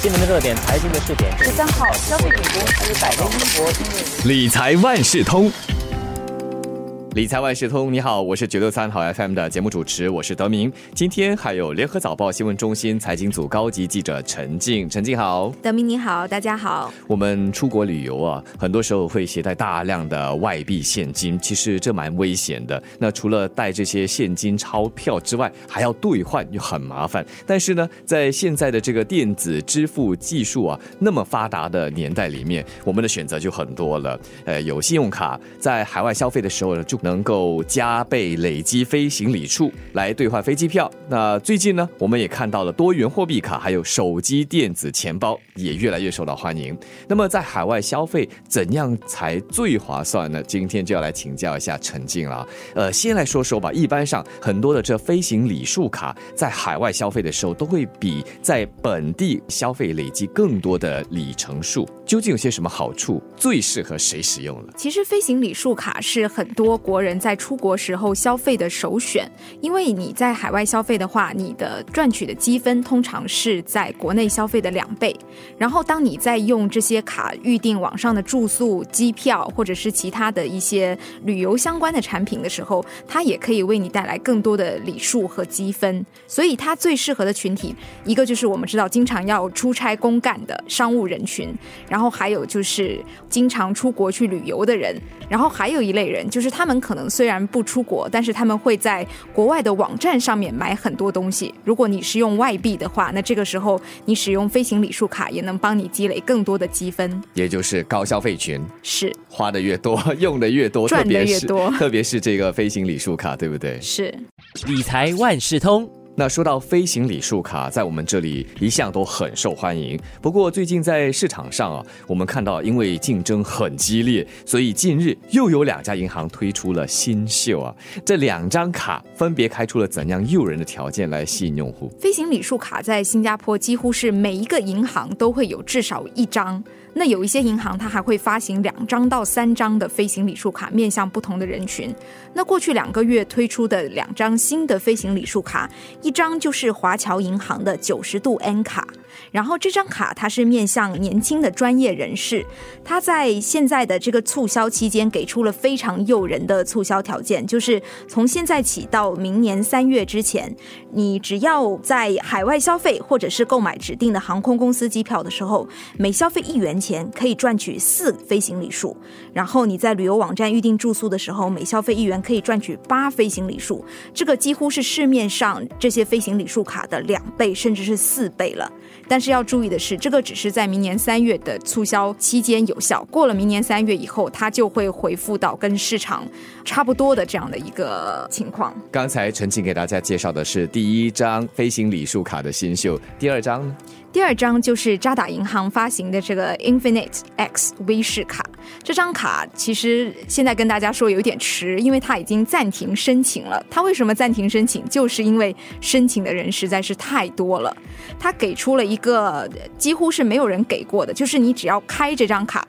新闻的热点，财经的视点。十三号，消费品公司百威英博因为理财万事通。理财万事通，你好，我是九六三好 FM 的节目主持，我是德明。今天还有联合早报新闻中心财经组高级记者陈静，陈静好。德明你好，大家好。我们出国旅游啊，很多时候会携带大量的外币现金，其实这蛮危险的。那除了带这些现金钞票之外，还要兑换又很麻烦。但是呢，在现在的这个电子支付技术啊那么发达的年代里面，我们的选择就很多了。呃，有信用卡，在海外消费的时候呢，就能够加倍累积飞行里数来兑换飞机票。那最近呢，我们也看到了多元货币卡，还有手机电子钱包也越来越受到欢迎。那么在海外消费怎样才最划算呢？今天就要来请教一下陈静了。呃，先来说说吧。一般上，很多的这飞行里数卡在海外消费的时候，都会比在本地消费累积更多的里程数。究竟有些什么好处？最适合谁使用了？其实飞行里数卡是很多国人在出国时候消费的首选，因为你在海外消费的话，你的赚取的积分通常是在国内消费的两倍。然后，当你在用这些卡预订网上的住宿、机票，或者是其他的一些旅游相关的产品的时候，它也可以为你带来更多的礼数和积分。所以，它最适合的群体，一个就是我们知道经常要出差公干的商务人群，然后还有就是经常出国去旅游的人，然后还有一类人，就是他们可能虽然不出国，但是他们会在国外的网站上面买很多东西。如果你是用外币的话，那这个时候你使用飞行礼数卡也能帮你积累更多的积分。也就是高消费群，是花的越多，用的越多，赚得特别是越多特别是这个飞行礼数卡，对不对？是，理财万事通。那说到飞行礼数卡，在我们这里一向都很受欢迎。不过最近在市场上啊，我们看到因为竞争很激烈，所以近日又有两家银行推出了新秀啊。这两张卡分别开出了怎样诱人的条件来吸引用户？飞行礼数卡在新加坡几乎是每一个银行都会有至少一张。那有一些银行它还会发行两张到三张的飞行礼数卡，面向不同的人群。那过去两个月推出的两张新的飞行礼数卡，一张就是华侨银行的九十度 N 卡，然后这张卡它是面向年轻的专业人士，它在现在的这个促销期间给出了非常诱人的促销条件，就是从现在起到明年三月之前，你只要在海外消费或者是购买指定的航空公司机票的时候，每消费一元钱可以赚取四飞行里数，然后你在旅游网站预订住宿的时候，每消费一元可以赚取八飞行里数，这个几乎是市面上这些些飞行礼数卡的两倍，甚至是四倍了。但是要注意的是，这个只是在明年三月的促销期间有效，过了明年三月以后，它就会回复到跟市场差不多的这样的一个情况。刚才陈静给大家介绍的是第一张飞行礼数卡的新秀，第二张呢？第二张就是渣打银行发行的这个 Infinite X 微视卡，这张卡其实现在跟大家说有点迟，因为它已经暂停申请了。它为什么暂停申请？就是因为申请的人实在是太多了。它给出了一个几乎是没有人给过的，就是你只要开这张卡，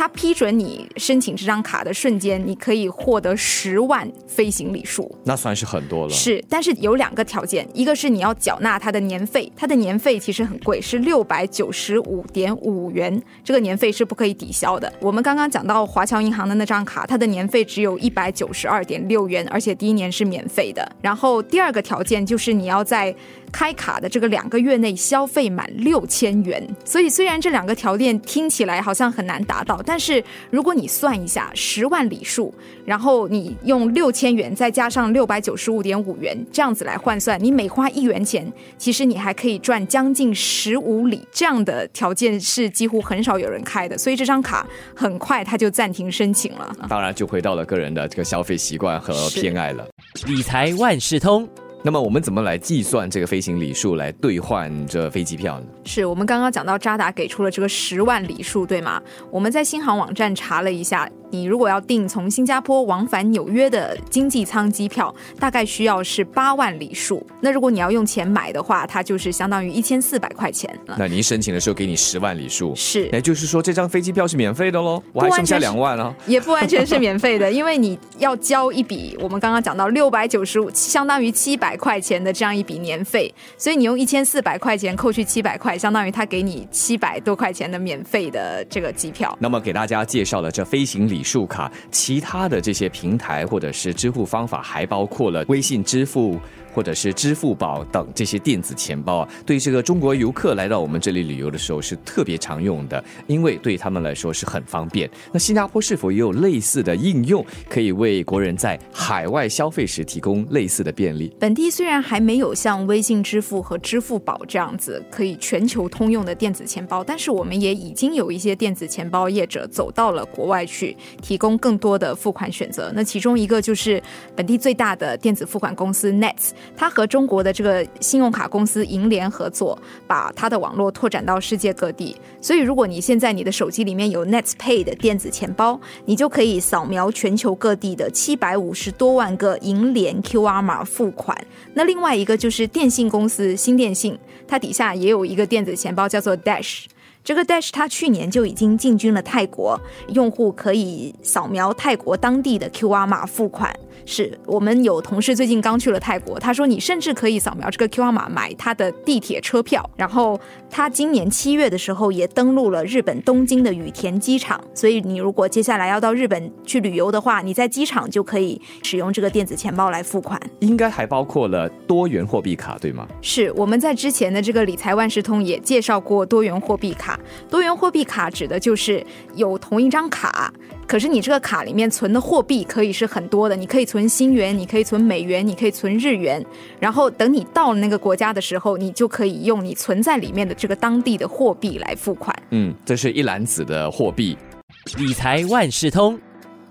它批准你申请这张卡的瞬间，你可以获得十万飞行里数。那算是很多了。是，但是有两个条件，一个是你要缴纳它的年费，它的年费其实很贵，是六百九十五点五元，这个年费是不可以抵消的。我们刚刚讲到华侨银行的那张卡，它的年费只有一百九十二点六元，而且第一年是免费的。然后第二个条件就是你要在开卡的这个两个月内消费满六千元。所以虽然这两个条件听起来好像很难达到，但是如果你算一下十万里数，然后你用六千元再加上六百九十五点五元这样子来换算，你每花一元钱，其实你还可以赚将近十五里。这样的条件是几乎很少有人开的，所以这张卡很快它就暂停申请了。当然就回到了个人的这个消费习惯和偏爱了。理财万事通。那么我们怎么来计算这个飞行里数来兑换这飞机票呢？是我们刚刚讲到渣打给出了这个十万里数，对吗？我们在新航网站查了一下，你如果要订从新加坡往返纽约的经济舱机票，大概需要是八万里数。那如果你要用钱买的话，它就是相当于一千四百块钱了。那您申请的时候给你十万里数，是，也就是说这张飞机票是免费的喽，我还剩下两万啊。也不完全是免费的，因为你要交一笔我们刚刚讲到六百九十五，相当于七百块钱的这样一笔年费，所以你用一千四百块钱扣去七百块，相当于他给你七百多块钱的免费的这个机票。那么给大家介绍了这飞行里数卡，其他的这些平台或者是支付方法，还包括了微信支付。或者是支付宝等这些电子钱包啊，对这个中国游客来到我们这里旅游的时候是特别常用的，因为对他们来说是很方便。那新加坡是否也有类似的应用，可以为国人在海外消费时提供类似的便利？本地虽然还没有像微信支付和支付宝这样子可以全球通用的电子钱包，但是我们也已经有一些电子钱包业者走到了国外去，提供更多的付款选择。那其中一个就是本地最大的电子付款公司 Nets。他和中国的这个信用卡公司银联合作，把他的网络拓展到世界各地。所以，如果你现在你的手机里面有 Nets Pay 的电子钱包，你就可以扫描全球各地的七百五十多万个银联 QR 码付款。那另外一个就是电信公司新电信，它底下也有一个电子钱包叫做 Dash。这个 Dash 它去年就已经进军了泰国，用户可以扫描泰国当地的 QR 码付款。是我们有同事最近刚去了泰国，他说你甚至可以扫描这个 QR 码买他的地铁车票。然后他今年七月的时候也登陆了日本东京的羽田机场，所以你如果接下来要到日本去旅游的话，你在机场就可以使用这个电子钱包来付款。应该还包括了多元货币卡，对吗？是我们在之前的这个理财万事通也介绍过多元货币卡。多元货币卡指的就是有同一张卡。可是你这个卡里面存的货币可以是很多的，你可以存新元，你可以存美元，你可以存日元，然后等你到了那个国家的时候，你就可以用你存在里面的这个当地的货币来付款。嗯，这是一篮子的货币，理财万事通，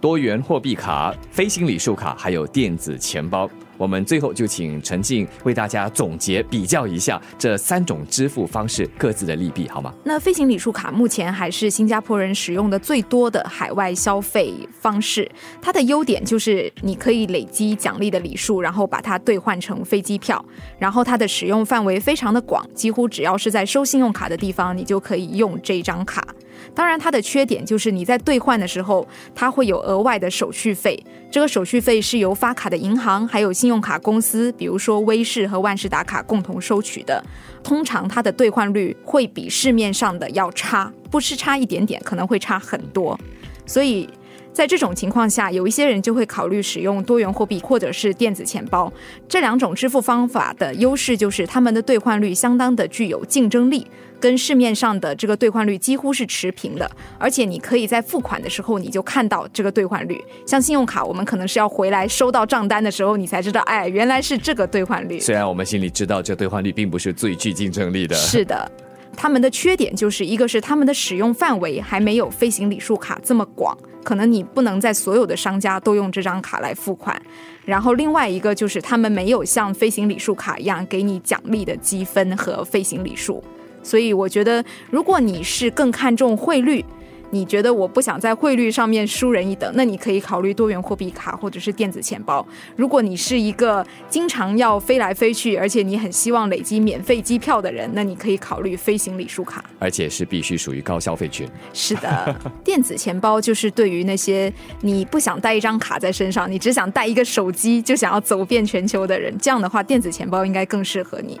多元货币卡、非行李数卡，还有电子钱包。我们最后就请陈静为大家总结比较一下这三种支付方式各自的利弊，好吗？那飞行里数卡目前还是新加坡人使用的最多的海外消费方式。它的优点就是你可以累积奖励的礼数，然后把它兑换成飞机票。然后它的使用范围非常的广，几乎只要是在收信用卡的地方，你就可以用这张卡。当然，它的缺点就是你在兑换的时候，它会有额外的手续费。这个手续费是由发卡的银行还有信用卡公司，比如说微视和万事达卡共同收取的。通常它的兑换率会比市面上的要差，不是差一点点，可能会差很多。所以。在这种情况下，有一些人就会考虑使用多元货币或者是电子钱包。这两种支付方法的优势就是他们的兑换率相当的具有竞争力，跟市面上的这个兑换率几乎是持平的。而且你可以在付款的时候你就看到这个兑换率。像信用卡，我们可能是要回来收到账单的时候你才知道，哎，原来是这个兑换率。虽然我们心里知道这兑换率并不是最具竞争力的。是的。他们的缺点就是一个是他们的使用范围还没有飞行礼数卡这么广，可能你不能在所有的商家都用这张卡来付款。然后另外一个就是他们没有像飞行礼数卡一样给你奖励的积分和飞行礼数。所以我觉得，如果你是更看重汇率。你觉得我不想在汇率上面输人一等，那你可以考虑多元货币卡或者是电子钱包。如果你是一个经常要飞来飞去，而且你很希望累积免费机票的人，那你可以考虑飞行礼数卡，而且是必须属于高消费群。是的，电子钱包就是对于那些你不想带一张卡在身上，你只想带一个手机就想要走遍全球的人，这样的话，电子钱包应该更适合你。